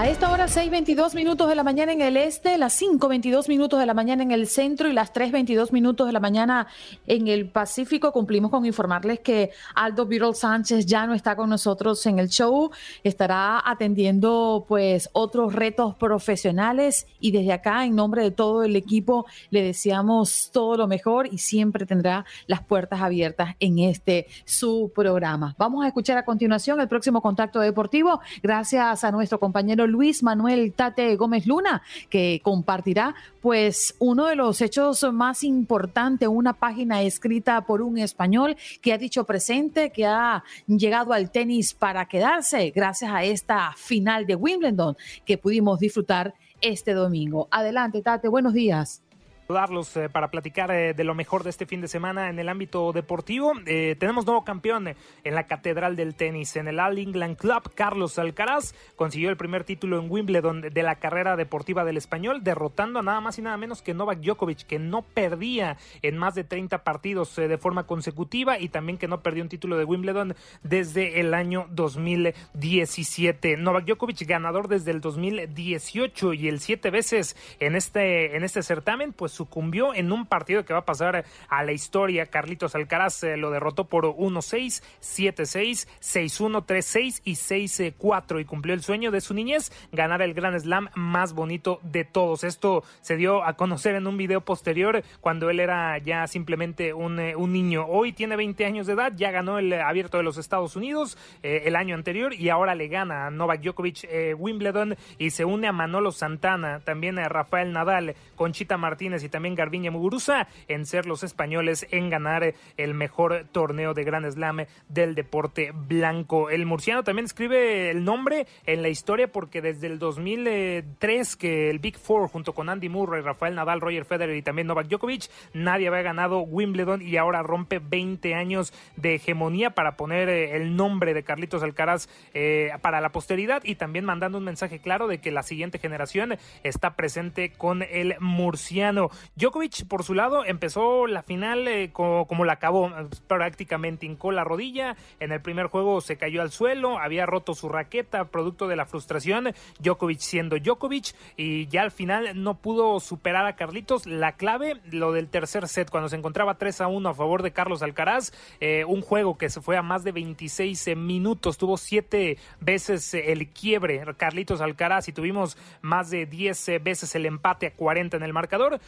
A esta hora, 6.22 minutos de la mañana en el este, las 5.22 minutos de la mañana en el centro y las 3.22 minutos de la mañana en el Pacífico, cumplimos con informarles que Aldo Viral Sánchez ya no está con nosotros en el show, estará atendiendo pues otros retos profesionales y desde acá, en nombre de todo el equipo, le deseamos todo lo mejor y siempre tendrá las puertas abiertas en este su programa. Vamos a escuchar a continuación el próximo contacto deportivo, gracias a nuestro compañero Luis Manuel Tate Gómez Luna, que compartirá pues uno de los hechos más importantes, una página escrita por un español que ha dicho presente, que ha llegado al tenis para quedarse gracias a esta final de Wimbledon que pudimos disfrutar este domingo. Adelante, Tate, buenos días saludarlos eh, para platicar eh, de lo mejor de este fin de semana en el ámbito deportivo. Eh, tenemos nuevo campeón en la Catedral del Tenis, en el All England Club. Carlos Alcaraz consiguió el primer título en Wimbledon de la carrera deportiva del español, derrotando a nada más y nada menos que Novak Djokovic, que no perdía en más de 30 partidos de forma consecutiva y también que no perdió un título de Wimbledon desde el año 2017. Novak Djokovic ganador desde el 2018 y el siete veces en este, en este certamen, pues sucumbió en un partido que va a pasar a la historia. Carlitos Alcaraz eh, lo derrotó por 1-6, 7-6, 6-1, 3-6 y 6-4 y cumplió el sueño de su niñez, ganar el Grand Slam más bonito de todos. Esto se dio a conocer en un video posterior cuando él era ya simplemente un, eh, un niño. Hoy tiene 20 años de edad, ya ganó el abierto de los Estados Unidos eh, el año anterior y ahora le gana a Novak Djokovic Wimbledon y se une a Manolo Santana, también a Rafael Nadal, Conchita Martínez y también Garbiñe Muguruza en ser los españoles en ganar el mejor torneo de Grand Slam del deporte blanco. El murciano también escribe el nombre en la historia porque desde el 2003 que el Big Four junto con Andy Murray, Rafael Nadal, Roger Federer y también Novak Djokovic, nadie había ganado Wimbledon y ahora rompe 20 años de hegemonía para poner eh, el nombre de Carlitos Alcaraz eh, para la posteridad y también mandando un mensaje claro de que la siguiente generación está presente con el murciano. Djokovic, por su lado, empezó la final eh, como, la acabó, prácticamente hincó la rodilla. En el primer juego se cayó al suelo, había roto su raqueta, producto de la frustración. Djokovic siendo Djokovic, y ya al final no pudo superar a Carlitos. La clave, lo del tercer set, cuando se encontraba 3 a 1 a favor de Carlos Alcaraz, eh, un juego que se fue a más de 26 minutos, tuvo siete veces el quiebre Carlitos Alcaraz y tuvimos más de 10 veces el empate a 40 en el marcador.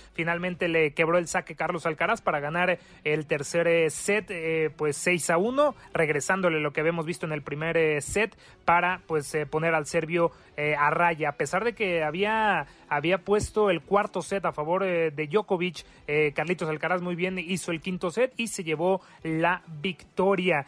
Le quebró el saque Carlos Alcaraz para ganar el tercer eh, set, eh, pues 6 a 1, regresándole lo que habíamos visto en el primer eh, set para pues poner al serbio a raya. A pesar de que había, había puesto el cuarto set a favor de Djokovic, Carlitos Alcaraz muy bien hizo el quinto set y se llevó la victoria.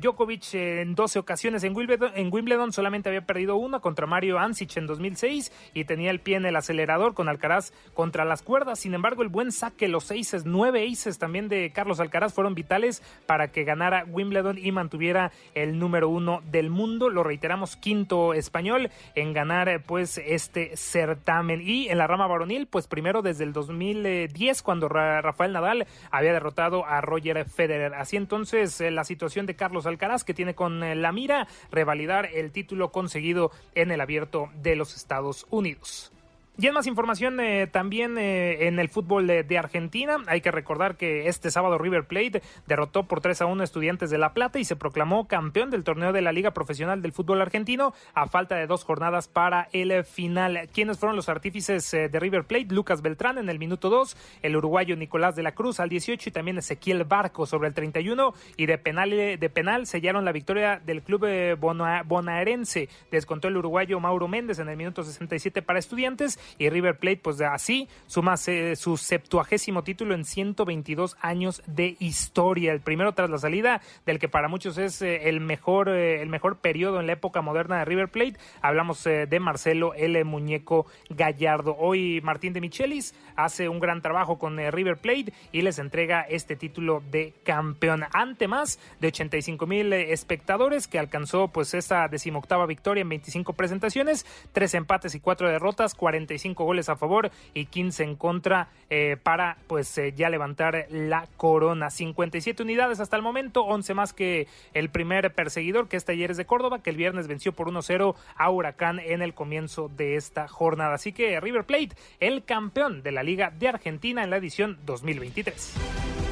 Djokovic en 12 ocasiones en Wimbledon, en Wimbledon solamente había perdido una contra Mario Ansich en 2006 y tenía el pie en el acelerador con Alcaraz contra las cuerdas. Sin embargo, el buen saque, los aces, nueve aces también de Carlos Alcaraz fueron vitales para que ganara Wimbledon y mantuviera el número uno del mundo. Lo reiteramos, quinto español en ganar pues este certamen. Y en la rama varonil, pues primero desde el 2010 cuando Rafael Nadal había derrotado a Roger Federer. Así entonces eh, la situación de Carlos Alcaraz que tiene con eh, la mira revalidar el título conseguido en el abierto de los Estados Unidos. Y en más información eh, también eh, en el fútbol de, Argentina, hay que recordar que este sábado River Plate derrotó por 3 a 1 a Estudiantes de La Plata y se proclamó campeón del torneo de la Liga Profesional del Fútbol Argentino a falta de dos jornadas para el final. ¿Quiénes fueron los artífices eh, de River Plate? Lucas Beltrán en el minuto 2, el uruguayo Nicolás de la Cruz al 18 y también Ezequiel Barco sobre el 31 y de penal, de penal sellaron la victoria del club bonaerense. Descontó el uruguayo Mauro Méndez en el minuto 67 para Estudiantes y River Plate, pues así suma su septuagésimo título en 122 años de historia. El primero tras la salida del que para muchos es eh, el mejor, eh, el mejor periodo en la época moderna de River Plate. Hablamos eh, de Marcelo el Muñeco Gallardo. Hoy Martín de Michelis hace un gran trabajo con River Plate y les entrega este título de campeón ante más de 85 mil espectadores que alcanzó pues esta decimoctava victoria en 25 presentaciones, tres empates y cuatro derrotas, 40 45 goles a favor y 15 en contra eh, para pues eh, ya levantar la corona. 57 unidades hasta el momento, 11 más que el primer perseguidor que es Talleres de Córdoba, que el viernes venció por 1-0 a Huracán en el comienzo de esta jornada. Así que River Plate, el campeón de la Liga de Argentina en la edición 2023.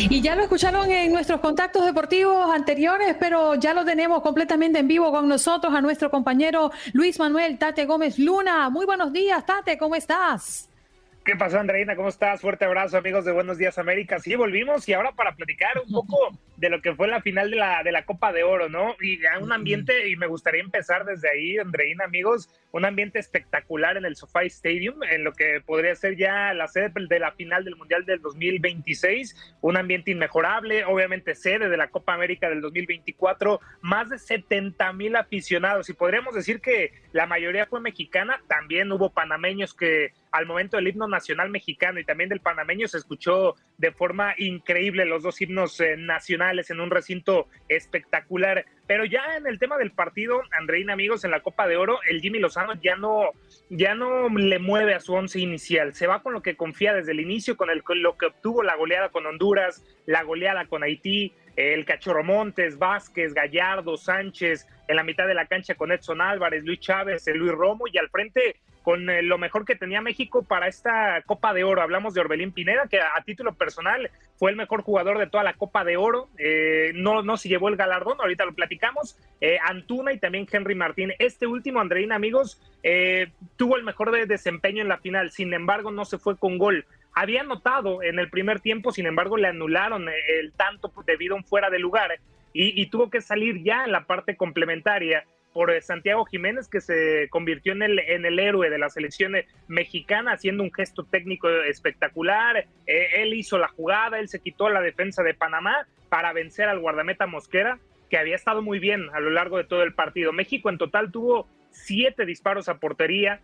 Y ya lo escucharon en nuestros contactos deportivos anteriores, pero ya lo tenemos completamente en vivo con nosotros a nuestro compañero Luis Manuel Tate Gómez Luna. Muy buenos días, Tate, ¿cómo estás? ¿Qué pasó, Andreina? ¿Cómo estás? Fuerte abrazo, amigos de Buenos Días América. Sí, volvimos y ahora para platicar un poco de lo que fue la final de la, de la Copa de Oro, ¿no? Y ya un ambiente, y me gustaría empezar desde ahí, Andreina, amigos, un ambiente espectacular en el SoFi Stadium, en lo que podría ser ya la sede de la final del Mundial del 2026, un ambiente inmejorable, obviamente sede de la Copa América del 2024, más de 70 mil aficionados, y podríamos decir que la mayoría fue mexicana, también hubo panameños que al momento del himno nacional mexicano y también del panameño se escuchó de forma increíble los dos himnos eh, nacionales en un recinto espectacular. Pero ya en el tema del partido, Andreina, amigos, en la Copa de Oro, el Jimmy Lozano ya no, ya no le mueve a su once inicial. Se va con lo que confía desde el inicio, con lo que obtuvo la goleada con Honduras, la goleada con Haití, el Cachorro Montes, Vázquez, Gallardo, Sánchez, en la mitad de la cancha con Edson Álvarez, Luis Chávez, Luis Romo y al frente con eh, lo mejor que tenía México para esta Copa de Oro. Hablamos de Orbelín Pineda, que a, título personal fue el mejor jugador de toda la Copa de Oro. Eh, no, no se llevó el galardón, ahorita lo platicamos. Eh, Antuna y también Henry Martín. Este último, Andreina, amigos, tuvo el mejor desempeño en la final, sin embargo, no se fue con gol. Había anotado en el primer tiempo, sin embargo, le anularon el tanto debido a un fuera de lugar y tuvo que salir ya en la parte complementaria por eh, Santiago Jiménez, que se convirtió en el, en el héroe de la selección eh, mexicana, haciendo un gesto técnico espectacular. Eh, él hizo la jugada, él se quitó la defensa de Panamá para vencer al guardameta Mosquera, que había estado muy bien a lo largo de todo el partido. México en total tuvo siete disparos a portería.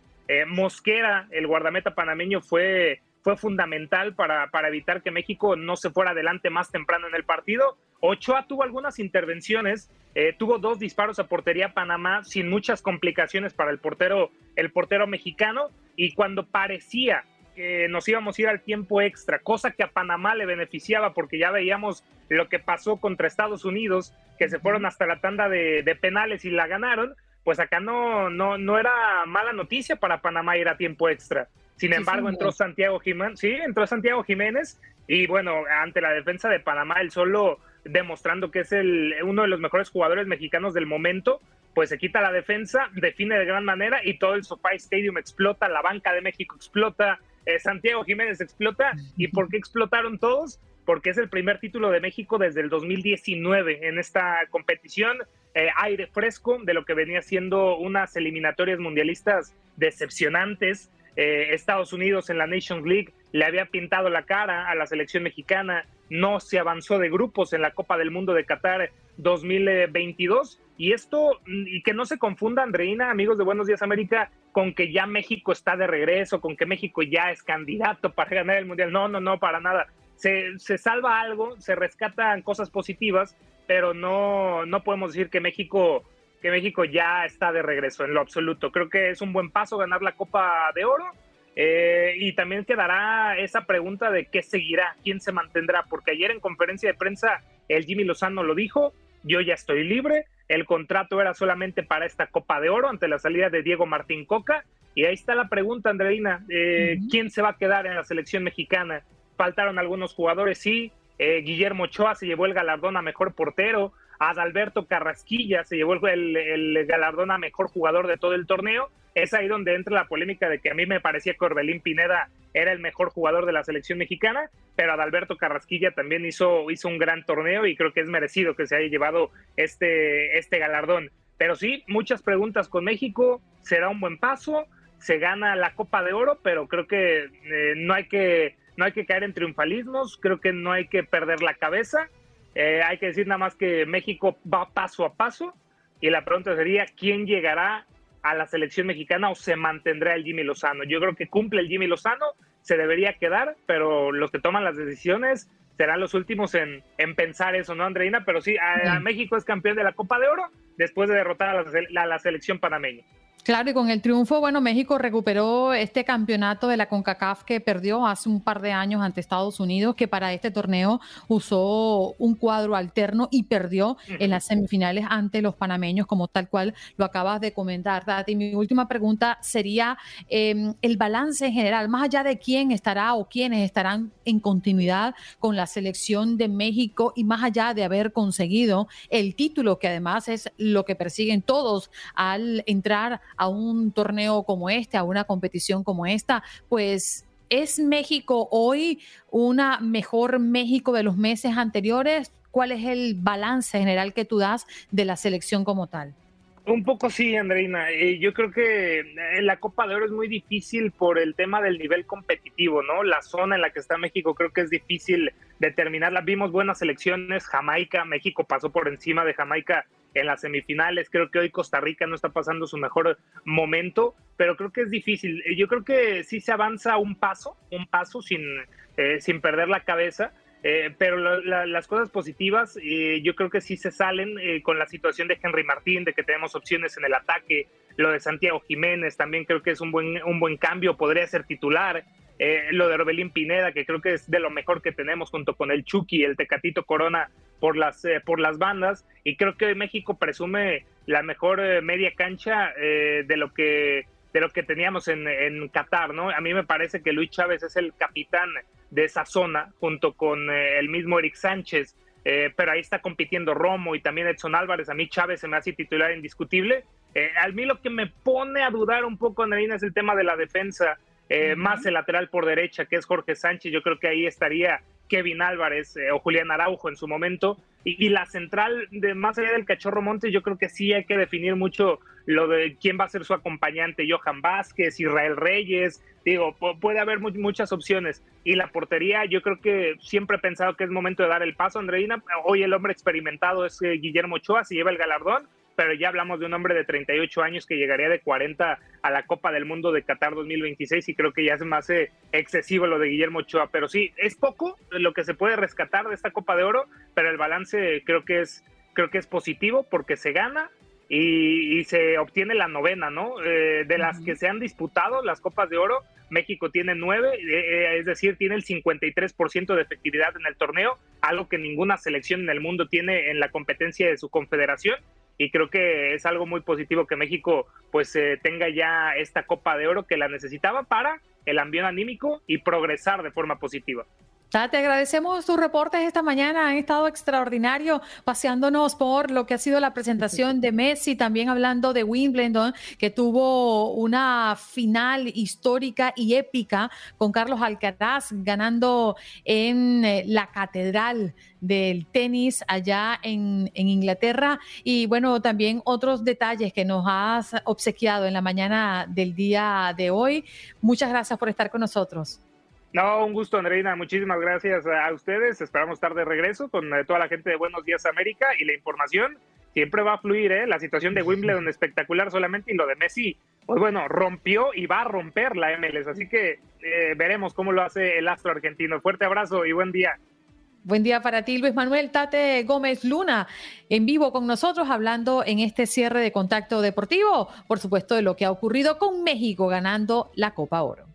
Mosquera, el guardameta panameño, fue fue fundamental para, para, evitar que México no se fuera adelante más temprano en el partido. Ochoa tuvo algunas intervenciones, eh, tuvo dos disparos a portería Panamá sin muchas complicaciones para el portero, el portero mexicano, y cuando parecía que nos íbamos a ir al tiempo extra, cosa que a Panamá le beneficiaba porque ya veíamos lo que pasó contra Estados Unidos, que se fueron hasta la tanda de, de penales y la ganaron, pues acá no, no, no era mala noticia para Panamá ir a tiempo extra. Sin embargo, entró Santiago Jiménez, sí, entró Santiago Jiménez y bueno, ante la defensa de Panamá, el solo demostrando que es el, uno de los mejores jugadores mexicanos del momento, pues se quita la defensa, define de gran manera y todo el SoFi Stadium explota, la banca de México explota, eh, Santiago Jiménez explota. ¿Y por qué explotaron todos? Porque es el primer título de México desde el 2019 en esta competición. Eh, aire fresco de lo que venía siendo unas eliminatorias mundialistas decepcionantes. Eh, Estados Unidos en la Nations League le había pintado la cara a la selección mexicana, no se avanzó de grupos en la Copa del Mundo de Qatar 2022 y esto, y que no se confunda Andreina, amigos de Buenos Días América, con que ya México está de regreso, con que México ya es candidato para ganar el Mundial, no, no, no, para nada. Se, se salva algo, se rescatan cosas positivas, pero no, no podemos decir que México que México ya está de regreso en lo absoluto. Creo que es un buen paso ganar la Copa de Oro. Eh, y también quedará esa pregunta de qué seguirá, quién se mantendrá, porque ayer en conferencia de prensa el Jimmy Lozano lo dijo, yo ya estoy libre, el contrato era solamente para esta Copa de Oro ante la salida de Diego Martín Coca, y ahí está la pregunta, Andreina, eh, ¿quién se va a quedar en la selección mexicana? Faltaron algunos jugadores, sí, eh, Guillermo Ochoa se llevó el galardón a mejor portero, Adalberto Carrasquilla se llevó el, galardón a mejor jugador de todo el torneo. Es ahí donde entra la polémica de que a mí me parecía que Orbelín Pineda era el mejor jugador de la selección mexicana, pero Adalberto Carrasquilla también hizo, hizo un gran torneo y creo que es merecido que se haya llevado este, este galardón. Pero sí, muchas preguntas con México, será un buen paso, se gana la Copa de Oro, pero creo que eh, no hay que no hay que caer en triunfalismos, creo que no hay que perder la cabeza eh, hay que decir nada más que México va paso a paso y la pregunta sería quién llegará a la selección mexicana o se mantendrá el Jimmy Lozano. Yo creo que cumple el Jimmy Lozano, se debería quedar, pero los que toman las decisiones serán los últimos en, pensar eso, ¿no, Andreina? Pero sí, a, México es campeón de la Copa de Oro después de derrotar a la selección panameña. Claro, y con el triunfo, bueno, México recuperó este campeonato de la CONCACAF que perdió hace un par de años ante Estados Unidos, que para este torneo usó un cuadro alterno y perdió en las semifinales ante los panameños, como tal cual lo acabas de comentar, Tati. Mi última pregunta sería em, el balance en general, más allá de quién estará o quiénes estarán en continuidad con la selección de México y más allá de haber conseguido el título, que además es lo que persiguen todos al entrar a un torneo como este, a una competición como esta, pues ¿es México hoy una mejor México de los meses anteriores? ¿Cuál es el balance general que tú das de la selección como tal? Un poco sí, Andreina. Eh, yo creo que en la Copa de Oro es muy difícil por el tema del nivel competitivo, ¿no? La zona en la que está México creo que es difícil determinarla. Vimos buenas selecciones, Jamaica, México pasó por encima de Jamaica en las semifinales. Creo que hoy Costa Rica no está pasando su mejor momento, pero creo que es difícil. Yo creo que sí se avanza un paso, un paso sin, eh, sin perder la cabeza. Eh, pero las cosas positivas eh, yo creo que sí se salen con la situación de Henry Martín, de que tenemos opciones en el ataque, lo de Santiago Jiménez también creo que es un buen, un buen cambio, podría ser titular. Eh, lo de Orbelín Pineda, que creo que es de lo mejor que tenemos junto con el Chucky, el Tecatito Corona por las, eh, por las bandas, y creo que México presume la mejor eh, media cancha de lo que de lo que teníamos en, en, Qatar, ¿no? A mí me parece que Luis Chávez es el capitán de esa zona, junto con el mismo Eric Sánchez, pero ahí está compitiendo Romo y también Edson Álvarez. A mí Chávez se me hace titular indiscutible. a mí lo que me pone a dudar un poco, Andreina, es el tema de la defensa. Eh, más el lateral por derecha, que es Jorge Sánchez, yo creo que ahí estaría Kevin Álvarez eh, o Julián Araujo en su momento. Y, la central, de más allá del Cachorro Montes, yo creo que sí hay que definir mucho lo de quién va a ser su acompañante, Johan Vázquez, Israel Reyes, digo, puede haber muchas opciones. Y la portería, yo creo que siempre he pensado que es momento de dar el paso, Andreina. Hoy el hombre experimentado es eh, Guillermo Ochoa, si lleva el galardón, pero ya hablamos de un hombre de 38 años que llegaría de 40 a la Copa del Mundo de Qatar 2026 y creo que ya es más eh, excesivo lo de Guillermo Ochoa, pero sí, es poco lo que se puede rescatar de esta Copa de Oro, pero el balance creo que es, creo que es positivo porque se gana y, se obtiene la novena, ¿no? Eh, de las que se han disputado las Copas de Oro, México tiene nueve, eh, es decir, tiene el 53% de efectividad en el torneo, algo que ninguna selección en el mundo tiene en la competencia de su confederación y creo que es algo muy positivo que México pues eh, tenga ya esta Copa de Oro que la necesitaba para el ambiente anímico y progresar de forma positiva. Te agradecemos tus reportes esta mañana. Han estado extraordinario paseándonos por lo que ha sido la presentación de Messi, también hablando de Wimbledon, que tuvo una final histórica y épica con Carlos Alcaraz ganando en eh, la catedral del tenis allá en, en Inglaterra. Y bueno, también otros detalles que nos has obsequiado en la mañana del día de hoy. Muchas gracias por estar con nosotros. No, un gusto, Andreina. Muchísimas gracias a ustedes. Esperamos estar de regreso con eh, toda la gente de Buenos Días América y la información siempre va a fluir, ¿eh? La situación de Wimbledon espectacular solamente y lo de Messi, pues bueno, rompió y va a romper la MLS. Así que eh, veremos cómo lo hace el astro argentino. Fuerte abrazo y buen día. Buen día para ti, Luis Manuel Tate Gómez Luna, en vivo con nosotros, hablando en este cierre de contacto deportivo, por supuesto, de lo que ha ocurrido con México ganando la Copa Oro.